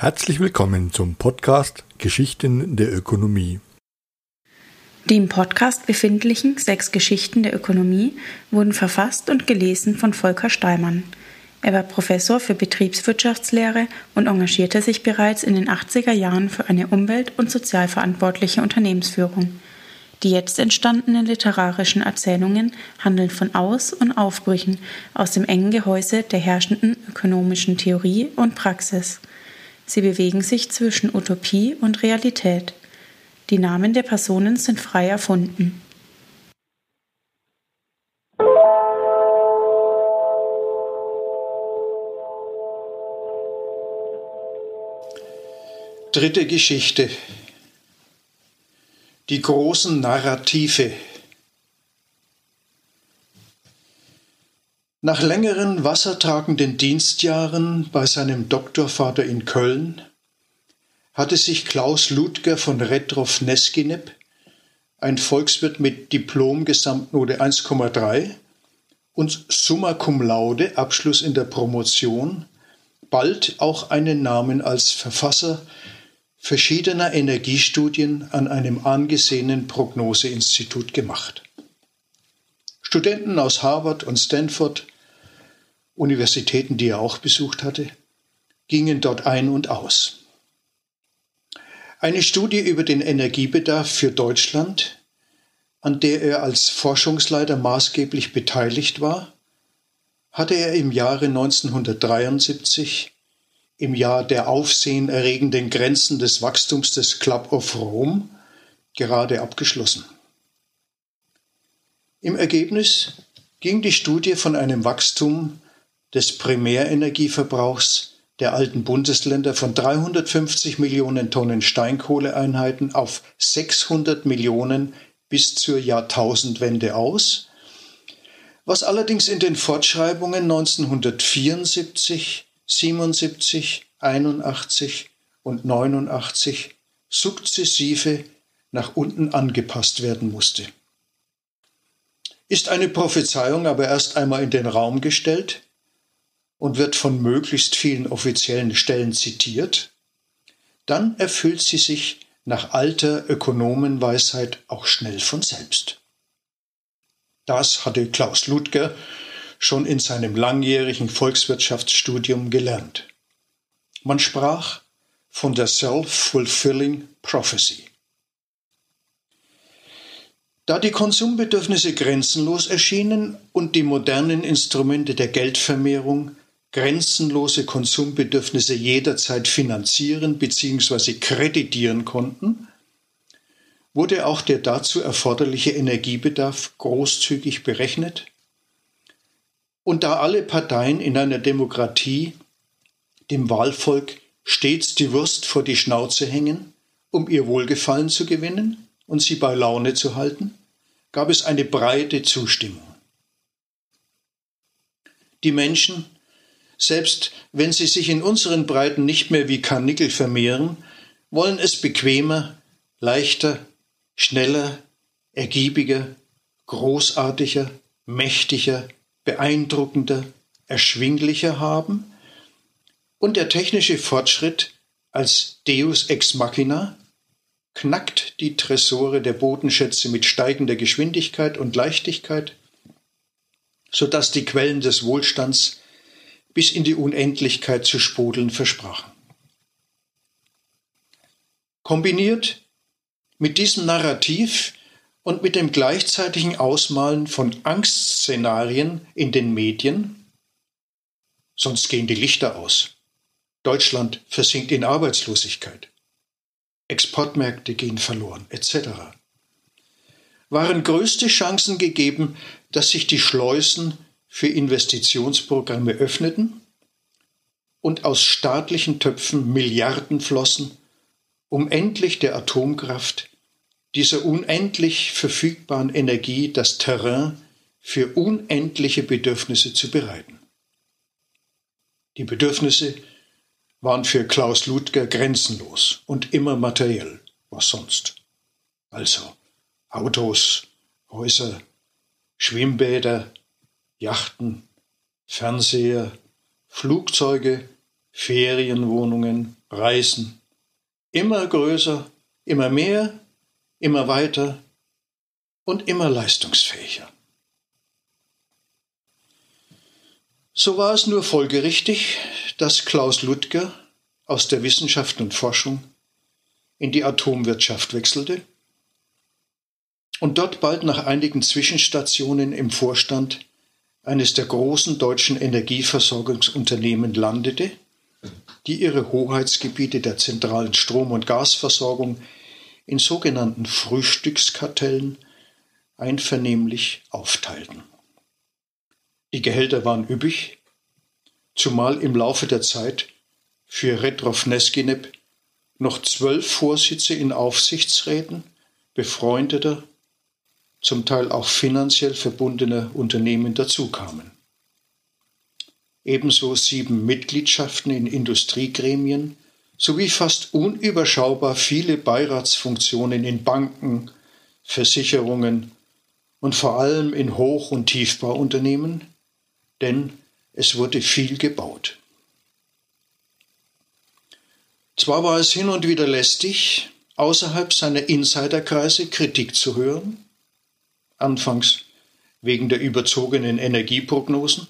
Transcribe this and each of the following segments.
Herzlich willkommen zum Podcast Geschichten der Ökonomie. Die im Podcast befindlichen sechs Geschichten der Ökonomie wurden verfasst und gelesen von Volker Steimann. Er war Professor für Betriebswirtschaftslehre und engagierte sich bereits in den 80er Jahren für eine umwelt- und sozialverantwortliche Unternehmensführung. Die jetzt entstandenen literarischen Erzählungen handeln von Aus- und Aufbrüchen aus dem engen Gehäuse der herrschenden ökonomischen Theorie und Praxis. Sie bewegen sich zwischen Utopie und Realität. Die Namen der Personen sind frei erfunden. Dritte Geschichte. Die großen Narrative Nach längeren wassertragenden Dienstjahren bei seinem Doktorvater in Köln hatte sich Klaus Ludger von Retrow-Neskinep, ein Volkswirt mit Diplom-Gesamtnote 1,3 und Summa Cum Laude, Abschluss in der Promotion, bald auch einen Namen als Verfasser verschiedener Energiestudien an einem angesehenen Prognoseinstitut gemacht. Studenten aus Harvard und Stanford Universitäten, die er auch besucht hatte, gingen dort ein und aus. Eine Studie über den Energiebedarf für Deutschland, an der er als Forschungsleiter maßgeblich beteiligt war, hatte er im Jahre 1973, im Jahr der aufsehenerregenden Grenzen des Wachstums des Club of Rome, gerade abgeschlossen. Im Ergebnis ging die Studie von einem Wachstum des Primärenergieverbrauchs der alten Bundesländer von 350 Millionen Tonnen Steinkohleeinheiten auf 600 Millionen bis zur Jahrtausendwende aus, was allerdings in den Fortschreibungen 1974, 77, 81 und 89 sukzessive nach unten angepasst werden musste. Ist eine Prophezeiung aber erst einmal in den Raum gestellt, und wird von möglichst vielen offiziellen Stellen zitiert, dann erfüllt sie sich nach alter Ökonomenweisheit auch schnell von selbst. Das hatte Klaus Ludger schon in seinem langjährigen Volkswirtschaftsstudium gelernt. Man sprach von der Self-Fulfilling Prophecy. Da die Konsumbedürfnisse grenzenlos erschienen und die modernen Instrumente der Geldvermehrung grenzenlose Konsumbedürfnisse jederzeit finanzieren bzw. kreditieren konnten, wurde auch der dazu erforderliche Energiebedarf großzügig berechnet. Und da alle Parteien in einer Demokratie dem Wahlvolk stets die Wurst vor die Schnauze hängen, um ihr Wohlgefallen zu gewinnen und sie bei Laune zu halten, gab es eine breite Zustimmung. Die Menschen selbst wenn sie sich in unseren Breiten nicht mehr wie Karnickel vermehren, wollen es bequemer, leichter, schneller, ergiebiger, großartiger, mächtiger, beeindruckender, erschwinglicher haben und der technische Fortschritt als Deus ex machina knackt die Tresore der Bodenschätze mit steigender Geschwindigkeit und Leichtigkeit, so dass die Quellen des Wohlstands bis in die Unendlichkeit zu sprudeln versprachen. Kombiniert mit diesem Narrativ und mit dem gleichzeitigen Ausmalen von Angstszenarien in den Medien, sonst gehen die Lichter aus. Deutschland versinkt in Arbeitslosigkeit. Exportmärkte gehen verloren, etc. waren größte Chancen gegeben, dass sich die Schleusen für Investitionsprogramme öffneten und aus staatlichen Töpfen Milliarden flossen, um endlich der Atomkraft, dieser unendlich verfügbaren Energie, das Terrain für unendliche Bedürfnisse zu bereiten. Die Bedürfnisse waren für Klaus Ludger grenzenlos und immer materiell, was sonst. Also Autos, Häuser, Schwimmbäder, Yachten, Fernseher, Flugzeuge, Ferienwohnungen, Reisen. Immer größer, immer mehr, immer weiter und immer leistungsfähiger. So war es nur folgerichtig, dass Klaus Ludger aus der Wissenschaft und Forschung in die Atomwirtschaft wechselte und dort bald nach einigen Zwischenstationen im Vorstand eines der großen deutschen Energieversorgungsunternehmen landete, die ihre Hoheitsgebiete der zentralen Strom- und Gasversorgung in sogenannten Frühstückskartellen einvernehmlich aufteilten. Die Gehälter waren üppig, zumal im Laufe der Zeit für Retrov Neskinep noch zwölf Vorsitze in Aufsichtsräten befreundeter, zum Teil auch finanziell verbundener Unternehmen dazukamen. Ebenso sieben Mitgliedschaften in Industriegremien sowie fast unüberschaubar viele Beiratsfunktionen in Banken, Versicherungen und vor allem in Hoch- und Tiefbauunternehmen, denn es wurde viel gebaut. Zwar war es hin und wieder lästig, außerhalb seiner Insiderkreise Kritik zu hören, anfangs wegen der überzogenen Energieprognosen,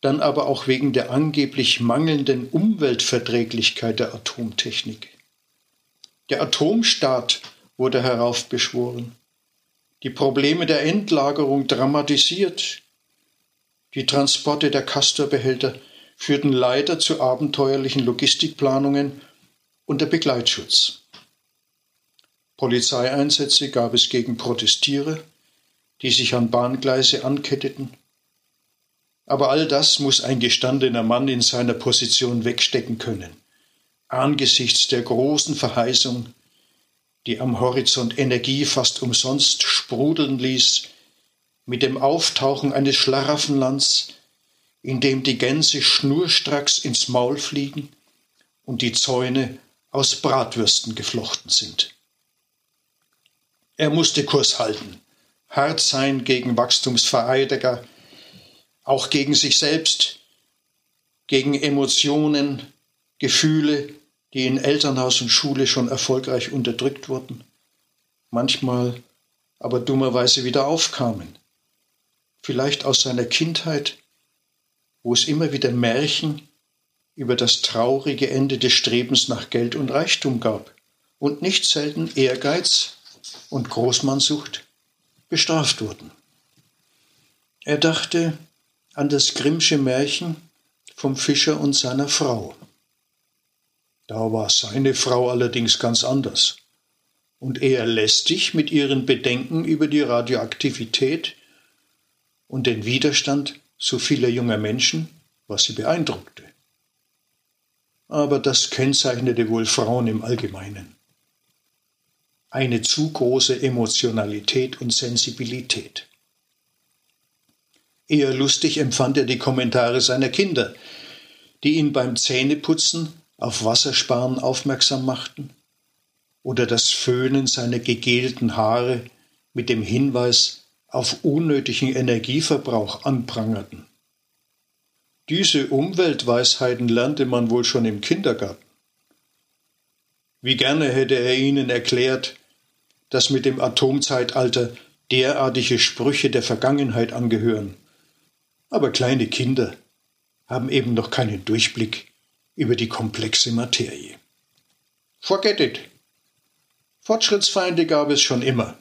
dann aber auch wegen der angeblich mangelnden Umweltverträglichkeit der Atomtechnik. Der Atomstaat wurde heraufbeschworen, die Probleme der Endlagerung dramatisiert, die Transporte der Castorbehälter führten leider zu abenteuerlichen Logistikplanungen unter Begleitschutz. Polizeieinsätze gab es gegen Protestierer, die sich an Bahngleise anketteten. Aber all das muss ein gestandener Mann in seiner Position wegstecken können, angesichts der großen Verheißung, die am Horizont Energie fast umsonst sprudeln ließ, mit dem Auftauchen eines Schlaraffenlands, in dem die Gänse schnurstracks ins Maul fliegen und die Zäune aus Bratwürsten geflochten sind. Er musste Kurs halten, hart sein gegen Wachstumsvereidiger, auch gegen sich selbst, gegen Emotionen, Gefühle, die in Elternhaus und Schule schon erfolgreich unterdrückt wurden, manchmal aber dummerweise wieder aufkamen. Vielleicht aus seiner Kindheit, wo es immer wieder Märchen über das traurige Ende des Strebens nach Geld und Reichtum gab und nicht selten Ehrgeiz und Großmannsucht bestraft wurden. Er dachte an das Grimmsche Märchen vom Fischer und seiner Frau. Da war seine Frau allerdings ganz anders und eher lästig mit ihren Bedenken über die Radioaktivität und den Widerstand so vieler junger Menschen, was sie beeindruckte. Aber das kennzeichnete wohl Frauen im Allgemeinen eine zu große Emotionalität und Sensibilität. Eher lustig empfand er die Kommentare seiner Kinder, die ihn beim Zähneputzen auf Wassersparen aufmerksam machten oder das Föhnen seiner gegelten Haare mit dem Hinweis auf unnötigen Energieverbrauch anprangerten. Diese Umweltweisheiten lernte man wohl schon im Kindergarten. Wie gerne hätte er ihnen erklärt, dass mit dem Atomzeitalter derartige Sprüche der Vergangenheit angehören. Aber kleine Kinder haben eben noch keinen Durchblick über die komplexe Materie. Forget it. Fortschrittsfeinde gab es schon immer.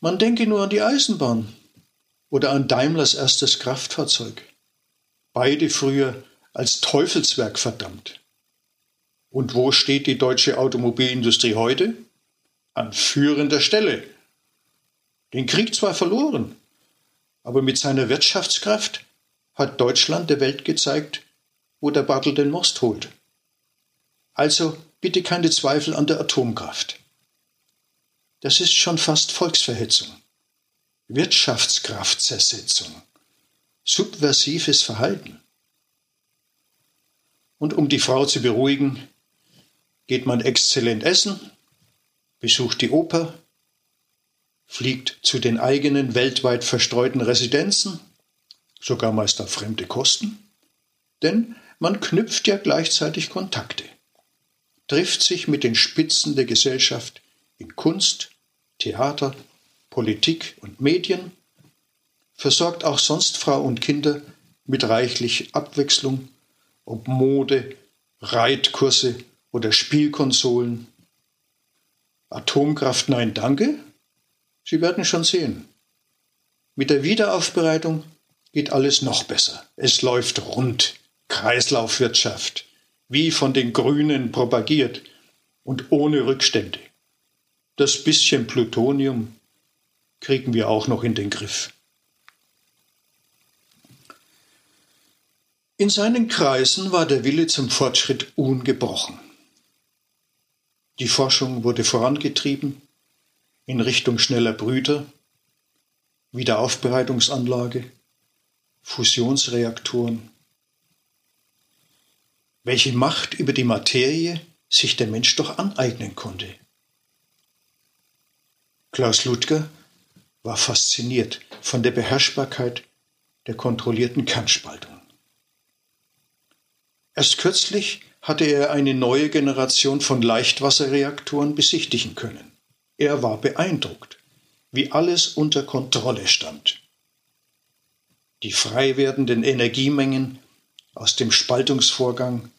Man denke nur an die Eisenbahn oder an Daimlers erstes Kraftfahrzeug. Beide früher als Teufelswerk verdammt. Und wo steht die deutsche Automobilindustrie heute? An führender Stelle. Den Krieg zwar verloren, aber mit seiner Wirtschaftskraft hat Deutschland der Welt gezeigt, wo der Bartel den Most holt. Also bitte keine Zweifel an der Atomkraft. Das ist schon fast Volksverhetzung, Wirtschaftskraftzersetzung, subversives Verhalten. Und um die Frau zu beruhigen, geht man exzellent essen, besucht die Oper, fliegt zu den eigenen weltweit verstreuten Residenzen, sogar meist auf fremde Kosten, Denn man knüpft ja gleichzeitig Kontakte, trifft sich mit den Spitzen der Gesellschaft in Kunst, Theater, Politik und Medien, versorgt auch sonst Frau und Kinder mit reichlich Abwechslung, ob Mode, Reitkurse oder Spielkonsolen. Atomkraft nein danke? Sie werden schon sehen. Mit der Wiederaufbereitung geht alles noch besser. Es läuft rund. Kreislaufwirtschaft, wie von den Grünen propagiert und ohne Rückstände. Das bisschen Plutonium kriegen wir auch noch in den Griff. In seinen Kreisen war der Wille zum Fortschritt ungebrochen. Die Forschung wurde vorangetrieben in Richtung schneller Brüder, Wiederaufbereitungsanlage, Fusionsreaktoren. Welche Macht über die Materie sich der Mensch doch aneignen konnte. Klaus Ludger war fasziniert von der Beherrschbarkeit der kontrollierten Kernspaltung. Erst kürzlich hatte er eine neue Generation von Leichtwasserreaktoren besichtigen können. Er war beeindruckt, wie alles unter Kontrolle stand. Die frei werdenden Energiemengen aus dem Spaltungsvorgang,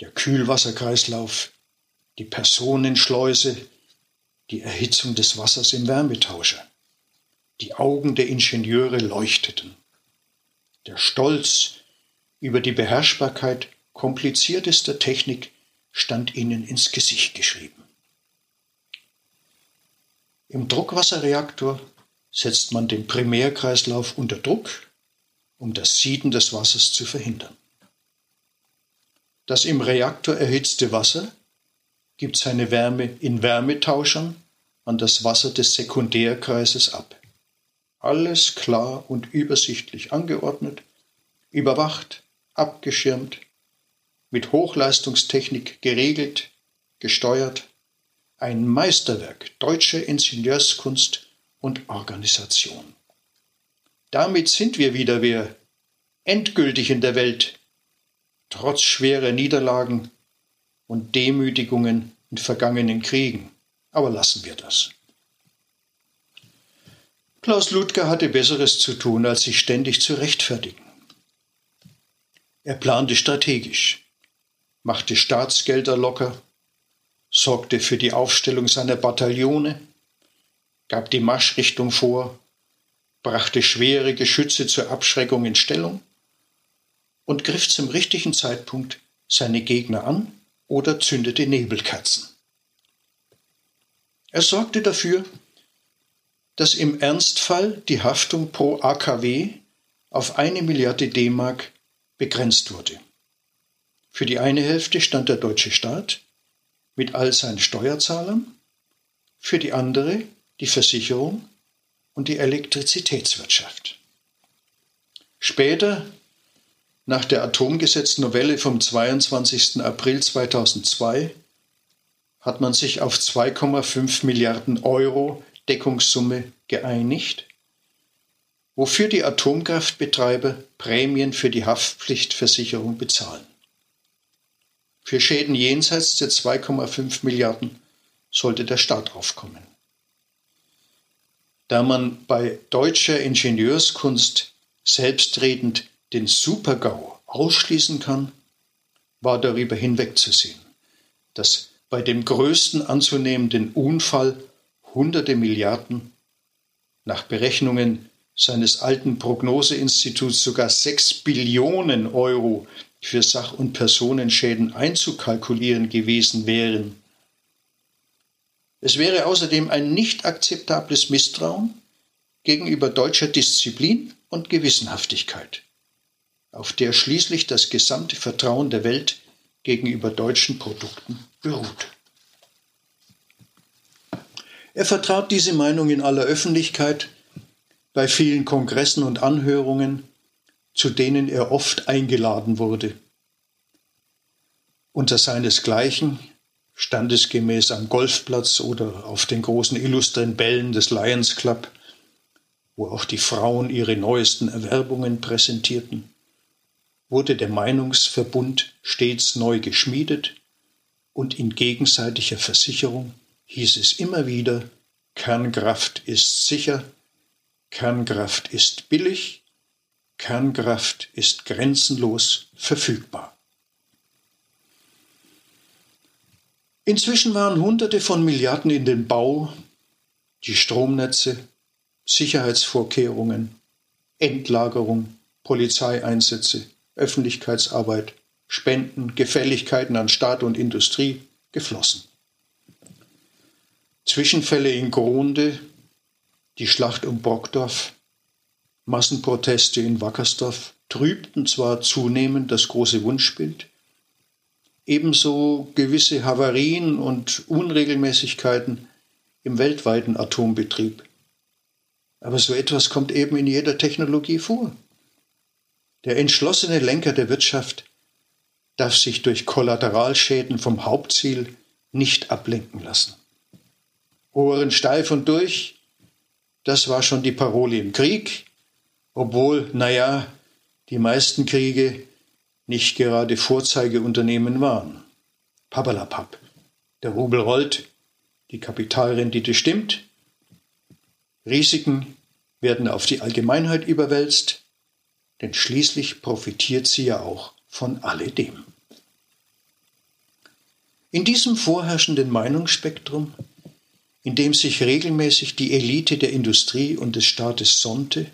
der Kühlwasserkreislauf, die Personenschleuse, die Erhitzung des Wassers im Wärmetauscher. Die Augen der Ingenieure leuchteten. Der Stolz über die Beherrschbarkeit kompliziertester Technik stand ihnen ins Gesicht geschrieben. Im Druckwasserreaktor setzt man den Primärkreislauf unter Druck, um das Sieden des Wassers zu verhindern. Das im Reaktor erhitzte Wasser gibt seine Wärme in Wärmetauschern an das Wasser des Sekundärkreises ab. Alles klar und übersichtlich angeordnet, überwacht, abgeschirmt, mit Hochleistungstechnik geregelt, gesteuert, ein Meisterwerk deutscher Ingenieurskunst und Organisation. Damit sind wir wieder wer, endgültig in der Welt, trotz schwerer Niederlagen und Demütigungen in vergangenen Kriegen. Aber lassen wir das. Klaus Ludger hatte Besseres zu tun, als sich ständig zu rechtfertigen. Er plante strategisch, machte Staatsgelder locker, sorgte für die Aufstellung seiner Bataillone, gab die Marschrichtung vor, brachte schwere Geschütze zur Abschreckung in Stellung und griff zum richtigen Zeitpunkt seine Gegner an oder zündete Nebelkerzen. Er sorgte dafür, dass im Ernstfall die Haftung pro AKW auf eine Milliarde D-Mark begrenzt wurde. Für die eine Hälfte stand der deutsche Staat mit all seinen Steuerzahlern, für die andere die Versicherung und die Elektrizitätswirtschaft. Später, nach der Atomgesetznovelle vom 22. April 2002, hat man sich auf 2,5 Milliarden Euro Deckungssumme geeinigt, wofür die Atomkraftbetreiber Prämien für die Haftpflichtversicherung bezahlen. Für Schäden jenseits der 2,5 Milliarden sollte der Staat aufkommen. Da man bei deutscher Ingenieurskunst selbstredend den Supergau ausschließen kann, war darüber hinwegzusehen, dass bei dem größten anzunehmenden Unfall hunderte Milliarden, nach Berechnungen seines alten Prognoseinstituts sogar sechs Billionen Euro für Sach- und Personenschäden einzukalkulieren gewesen wären. Es wäre außerdem ein nicht akzeptables Misstrauen gegenüber deutscher Disziplin und Gewissenhaftigkeit, auf der schließlich das gesamte Vertrauen der Welt gegenüber deutschen Produkten beruht. Er vertrat diese Meinung in aller Öffentlichkeit, bei vielen Kongressen und Anhörungen, zu denen er oft eingeladen wurde. Unter seinesgleichen, standesgemäß am Golfplatz oder auf den großen illustren Bällen des Lions Club, wo auch die Frauen ihre neuesten Erwerbungen präsentierten, wurde der Meinungsverbund stets neu geschmiedet und in gegenseitiger Versicherung hieß es immer wieder, Kernkraft ist sicher, Kernkraft ist billig, Kernkraft ist grenzenlos verfügbar. Inzwischen waren Hunderte von Milliarden in den Bau, die Stromnetze, Sicherheitsvorkehrungen, Endlagerung, Polizeieinsätze, Öffentlichkeitsarbeit, Spenden, Gefälligkeiten an Staat und Industrie geflossen. Zwischenfälle in Gronde, die Schlacht um Brockdorf, Massenproteste in Wackersdorf trübten zwar zunehmend das große Wunschbild, ebenso gewisse Havarien und Unregelmäßigkeiten im weltweiten Atombetrieb. Aber so etwas kommt eben in jeder Technologie vor. Der entschlossene Lenker der Wirtschaft darf sich durch Kollateralschäden vom Hauptziel nicht ablenken lassen. Ohren steif und durch, das war schon die Parole im Krieg, obwohl, naja, die meisten Kriege nicht gerade Vorzeigeunternehmen waren. Pappalapapp. Der Rubel rollt, die Kapitalrendite stimmt, Risiken werden auf die Allgemeinheit überwälzt, denn schließlich profitiert sie ja auch von alledem. In diesem vorherrschenden Meinungsspektrum, in dem sich regelmäßig die Elite der Industrie und des Staates sonnte,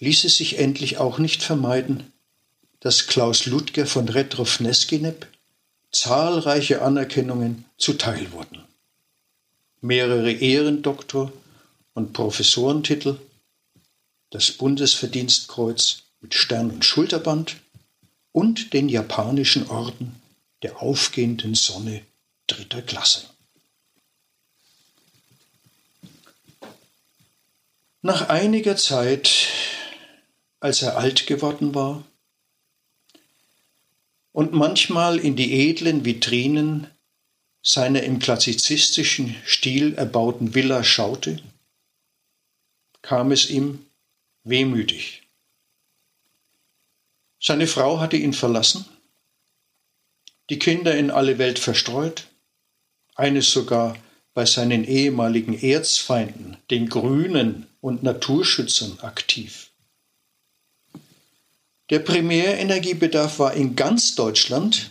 ließ es sich endlich auch nicht vermeiden, dass Klaus Ludger von Retrow-Neskinep zahlreiche Anerkennungen zuteil wurden. Mehrere Ehrendoktor- und Professorentitel, das Bundesverdienstkreuz mit Stern und Schulterband und den japanischen Orden der aufgehenden Sonne dritter Klasse. Nach einiger Zeit, als er alt geworden war und manchmal in die edlen Vitrinen seiner im klassizistischen Stil erbauten Villa schaute, kam es ihm wehmütig. Seine Frau hatte ihn verlassen, die Kinder in alle Welt verstreut, eines sogar bei seinen ehemaligen Erzfeinden, den Grünen und Naturschützern, aktiv. Der Primärenergiebedarf war in ganz Deutschland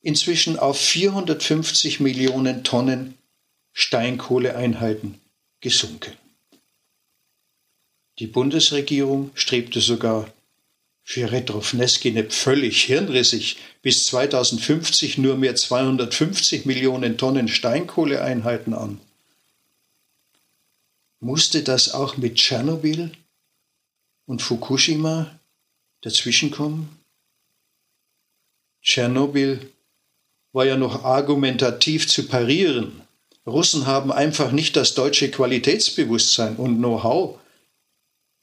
inzwischen auf 450 Millionen Tonnen Steinkohleeinheiten gesunken. Die Bundesregierung strebte sogar für Retrofneskinep völlig hirnrissig bis 2050 nur mehr 250 Millionen Tonnen Steinkohleeinheiten an. Musste das auch mit Tschernobyl und Fukushima dazwischenkommen? Tschernobyl war ja noch argumentativ zu parieren. Russen haben einfach nicht das deutsche Qualitätsbewusstsein und Know-how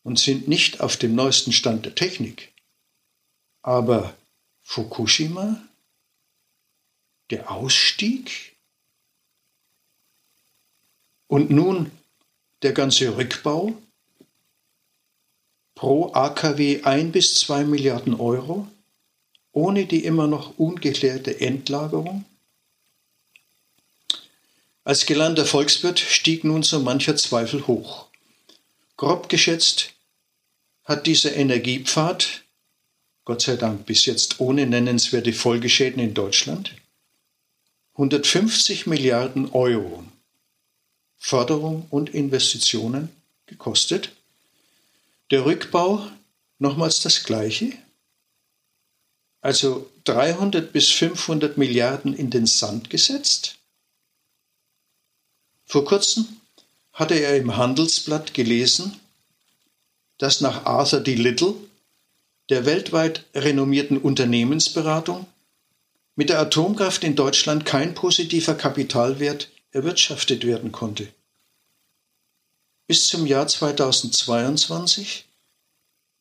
und sind nicht auf dem neuesten Stand der Technik. Aber Fukushima, der Ausstieg und nun der ganze Rückbau pro AKW ein bis zwei Milliarden Euro, ohne die immer noch ungeklärte Endlagerung? Als gelernter Volkswirt stieg nun so mancher Zweifel hoch. Grob geschätzt hat dieser Energiepfad, Gott sei Dank bis jetzt ohne nennenswerte Folgeschäden in Deutschland, 150 Milliarden Euro Förderung und Investitionen gekostet. Der Rückbau nochmals das gleiche, also 300 bis 500 Milliarden in den Sand gesetzt. Vor kurzem hatte er im Handelsblatt gelesen, dass nach Arthur D. Little, der weltweit renommierten Unternehmensberatung, mit der Atomkraft in Deutschland kein positiver Kapitalwert erwirtschaftet werden konnte. Bis zum Jahr 2022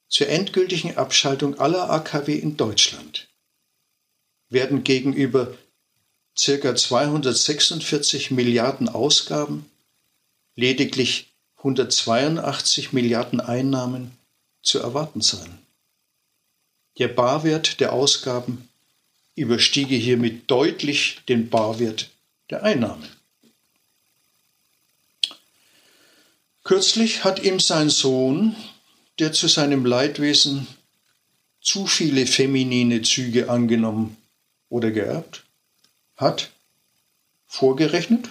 zur endgültigen Abschaltung aller AKW in Deutschland werden gegenüber ca. 246 Milliarden Ausgaben lediglich 182 Milliarden Einnahmen zu erwarten sein. Der Barwert der Ausgaben überstiege hiermit deutlich den Barwert der Einnahmen. Kürzlich hat ihm sein Sohn, der zu seinem Leidwesen zu viele feminine Züge angenommen oder geerbt hat, vorgerechnet,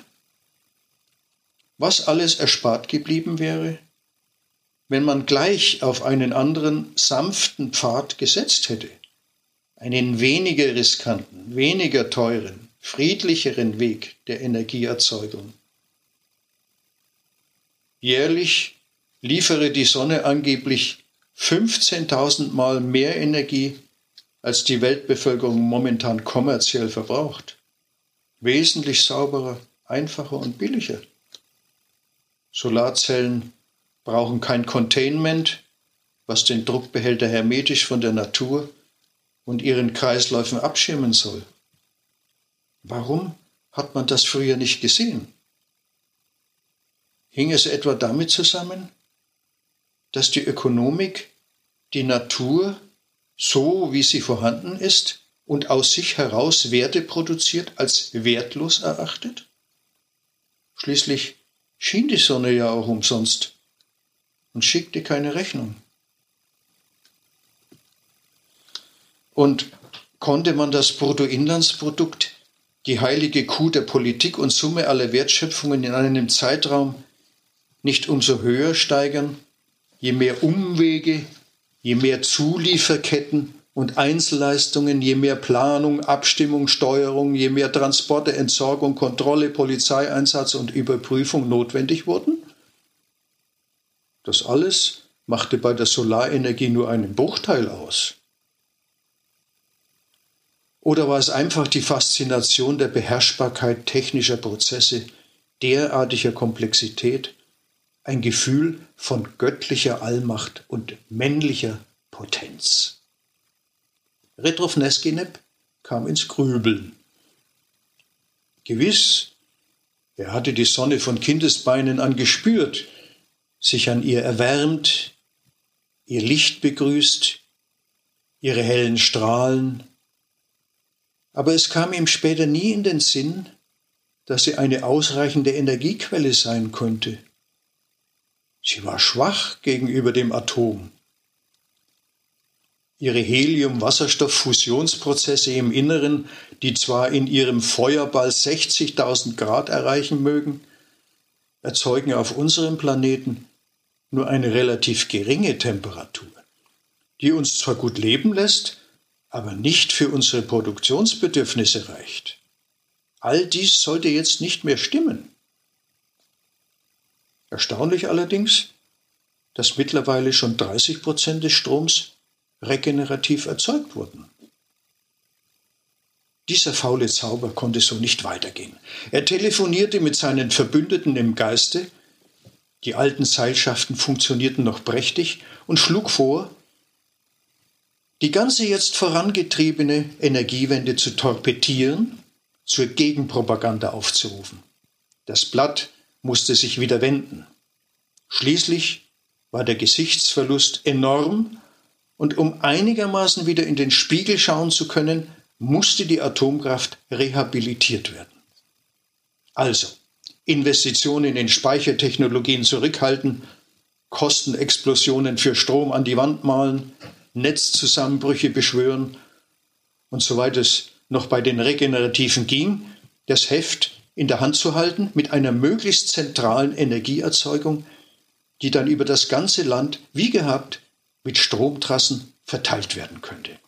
was alles erspart geblieben wäre, wenn man gleich auf einen anderen sanften Pfad gesetzt hätte, einen weniger riskanten, weniger teuren, friedlicheren Weg der Energieerzeugung. Jährlich liefere die Sonne angeblich 15.000 Mal mehr Energie, als die Weltbevölkerung momentan kommerziell verbraucht. Wesentlich sauberer, einfacher und billiger. Solarzellen brauchen kein Containment, was den Druckbehälter hermetisch von der Natur und ihren Kreisläufen abschirmen soll. Warum hat man das früher nicht gesehen? Hing es etwa damit zusammen, dass die Ökonomik die Natur so, wie sie vorhanden ist und aus sich heraus Werte produziert, als wertlos erachtet? Schließlich schien die Sonne ja auch umsonst und schickte keine Rechnung. Und konnte man das Bruttoinlandsprodukt, die heilige Kuh der Politik und Summe aller Wertschöpfungen in einem Zeitraum nicht umso höher steigern, je mehr Umwege, je mehr Zulieferketten und Einzelleistungen, je mehr Planung, Abstimmung, Steuerung, je mehr Transporte, Entsorgung, Kontrolle, Polizeieinsatz und Überprüfung notwendig wurden? Das alles machte bei der Solarenergie nur einen Bruchteil aus. Oder war es einfach die Faszination der Beherrschbarkeit technischer Prozesse derartiger Komplexität, ein Gefühl von göttlicher Allmacht und männlicher Potenz? Retrov Neskinep kam ins Grübeln. Gewiss, er hatte die Sonne von Kindesbeinen an gespürt, sich an ihr erwärmt, ihr Licht begrüßt, ihre hellen Strahlen. Aber es kam ihm später nie in den Sinn, dass sie eine ausreichende Energiequelle sein könnte. Sie war schwach gegenüber dem Atom. Ihre Helium-Wasserstoff-Fusionsprozesse im Inneren, die zwar in ihrem Feuerball 60.000 Grad erreichen mögen, erzeugen auf unserem Planeten nur eine relativ geringe Temperatur, die uns zwar gut leben lässt, aber nicht für unsere Produktionsbedürfnisse reicht. All dies sollte jetzt nicht mehr stimmen. Erstaunlich allerdings, dass mittlerweile schon 30 Prozent des Stroms regenerativ erzeugt wurden. Dieser faule Zauber konnte so nicht weitergehen. Er telefonierte mit seinen Verbündeten im Geiste die alten Seilschaften funktionierten noch prächtig und schlug vor, die ganze jetzt vorangetriebene Energiewende zu torpedieren, zur Gegenpropaganda aufzurufen. Das Blatt musste sich wieder wenden. Schließlich war der Gesichtsverlust enorm und um einigermaßen wieder in den Spiegel schauen zu können, musste die Atomkraft rehabilitiert werden. Also, Investitionen in Speichertechnologien zurückhalten, Kostenexplosionen für Strom an die Wand malen, Netzzusammenbrüche beschwören und soweit es noch bei den Regenerativen ging, das Heft in der Hand zu halten mit einer möglichst zentralen Energieerzeugung, die dann über das ganze Land wie gehabt mit Stromtrassen verteilt werden könnte.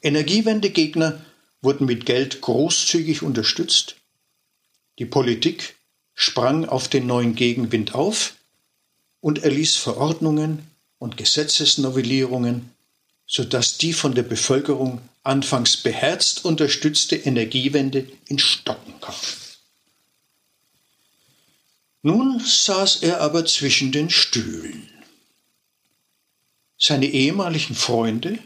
Energiewendegegner wurden mit Geld großzügig unterstützt, die Politik sprang auf den neuen Gegenwind auf und erließ Verordnungen und Gesetzesnovellierungen, sodass die von der Bevölkerung anfangs beherzt unterstützte Energiewende in Stocken kam. Nun saß er aber zwischen den Stühlen. Seine ehemaligen Freunde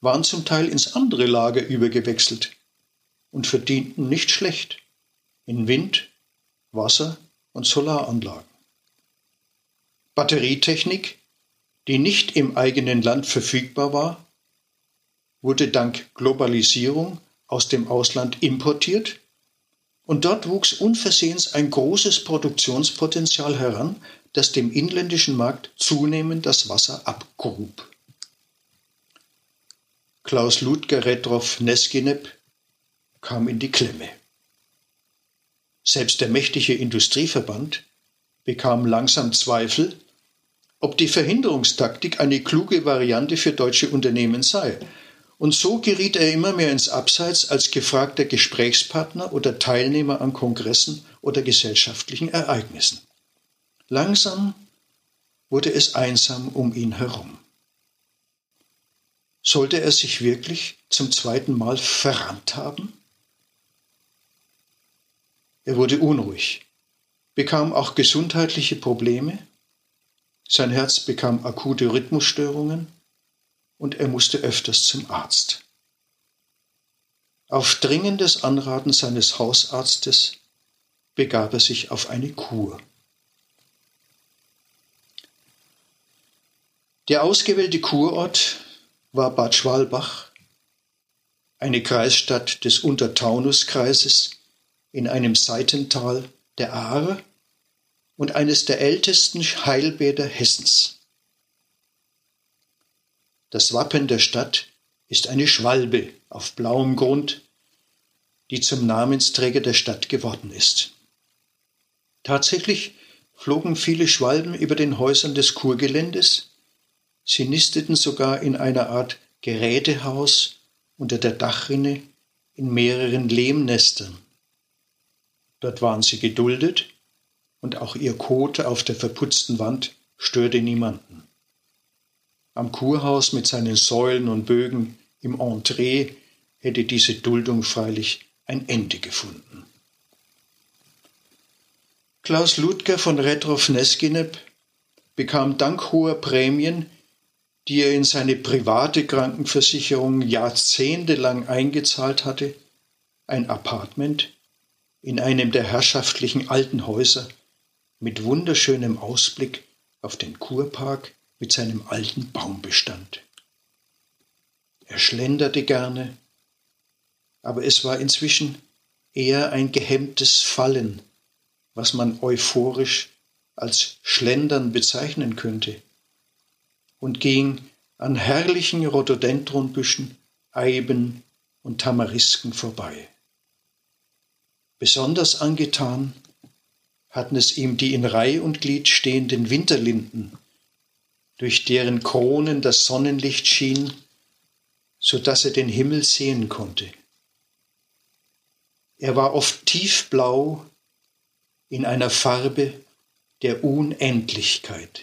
waren zum Teil ins andere Lager übergewechselt und verdienten nicht schlecht in Wind-, Wasser- und Solaranlagen. Batterietechnik die nicht im eigenen Land verfügbar war, wurde dank Globalisierung aus dem Ausland importiert und dort wuchs unversehens ein großes Produktionspotenzial heran, das dem inländischen Markt zunehmend das Wasser abgrub. Klaus Ludger Retroff Neskinep kam in die Klemme. Selbst der mächtige Industrieverband bekam langsam Zweifel, ob die Verhinderungstaktik eine kluge Variante für deutsche Unternehmen sei. Und so geriet er immer mehr ins Abseits als gefragter Gesprächspartner oder Teilnehmer an Kongressen oder gesellschaftlichen Ereignissen. Langsam wurde es einsam um ihn herum. Sollte er sich wirklich zum zweiten Mal verrannt haben? Er wurde unruhig, bekam auch gesundheitliche Probleme, sein Herz bekam akute Rhythmusstörungen und er musste öfters zum Arzt. Auf dringendes Anraten seines Hausarztes begab er sich auf eine Kur. Der ausgewählte Kurort war Bad Schwalbach, eine Kreisstadt des Untertaunuskreises in einem Seitental der Aare und eines der ältesten Heilbäder Hessens. Das Wappen der Stadt ist eine Schwalbe auf blauem Grund, die zum Namensträger der Stadt geworden ist. Tatsächlich flogen viele Schwalben über den Häusern des Kurgeländes, Sie nisteten sogar in einer Art Gerätehaus unter der Dachrinne in mehreren Lehmnestern. Dort waren sie geduldet und auch ihr Kot auf der verputzten Wand störte niemanden. Am Kurhaus mit seinen Säulen und Bögen im Entree hätte diese Duldung freilich ein Ende gefunden. Klaus Ludger von Retroff Neskinep bekam dank hoher Prämien die er in seine private Krankenversicherung jahrzehntelang eingezahlt hatte, ein Apartment in einem der herrschaftlichen alten Häuser mit wunderschönem Ausblick auf den Kurpark mit seinem alten Baumbestand. Er schlenderte gerne, aber es war inzwischen eher ein gehemmtes Fallen, was man euphorisch als Schlendern bezeichnen könnte und ging an herrlichen Rhododendronbüschen, Eiben und Tamarisken vorbei. Besonders angetan hatten es ihm die in Reih und Glied stehenden Winterlinden, durch deren Kronen das Sonnenlicht schien, so dass er den Himmel sehen konnte. Er war oft tiefblau in einer Farbe der Unendlichkeit.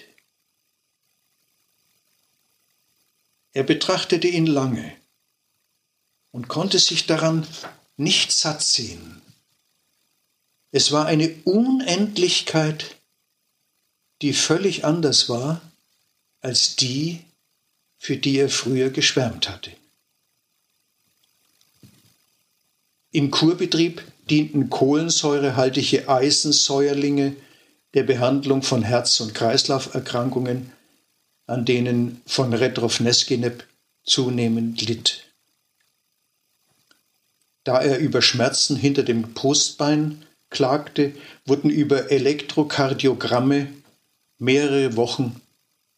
Er betrachtete ihn lange und konnte sich daran nicht satt sehen. Es war eine Unendlichkeit, die völlig anders war als die, für die er früher geschwärmt hatte. Im Kurbetrieb dienten kohlensäurehaltige Eisensäuerlinge der Behandlung von Herz- und Kreislauferkrankungen an denen von Retrov Neskinep zunehmend litt. Da er über Schmerzen hinter dem Brustbein klagte, wurden über Elektrokardiogramme mehrere Wochen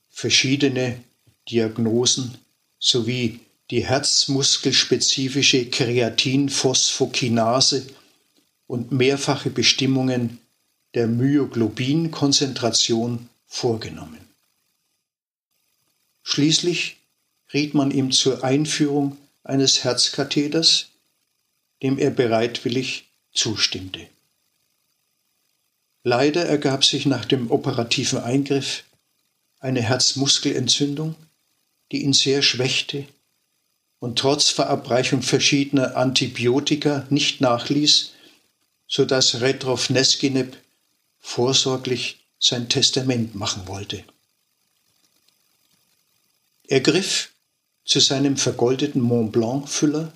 verschiedene Diagnosen sowie die herzmuskelspezifische Kreatinphosphokinase und mehrfache Bestimmungen der Myoglobinkonzentration vorgenommen. Schließlich riet man ihm zur Einführung eines Herzkatheters, dem er bereitwillig zustimmte. Leider ergab sich nach dem operativen Eingriff eine Herzmuskelentzündung, die ihn sehr schwächte und trotz Verabreichung verschiedener Antibiotika nicht nachließ, so dass Retrov Neskinep vorsorglich sein Testament machen wollte. Er griff zu seinem vergoldeten Mont Blanc-Füller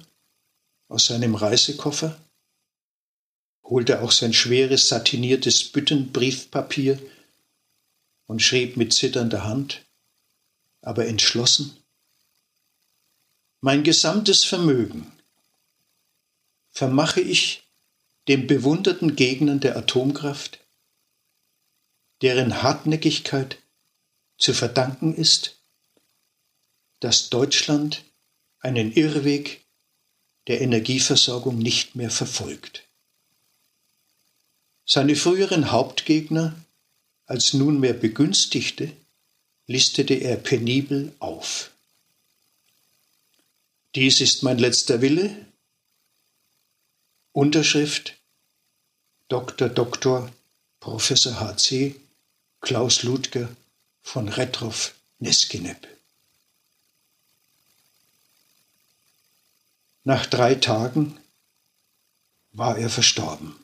aus seinem Reisekoffer, holte auch sein schweres satiniertes Büttenbriefpapier und schrieb mit zitternder Hand aber entschlossen. Mein gesamtes Vermögen vermache ich den bewunderten Gegnern der Atomkraft, deren Hartnäckigkeit zu verdanken ist, dass Deutschland einen Irrweg der Energieversorgung nicht mehr verfolgt. Seine früheren Hauptgegner als nunmehr Begünstigte listete er penibel auf. Dies ist mein letzter Wille. Unterschrift Dr. Dr. Professor H.C. Klaus Ludger von Retrow Neskinep. Nach drei Tagen war er verstorben.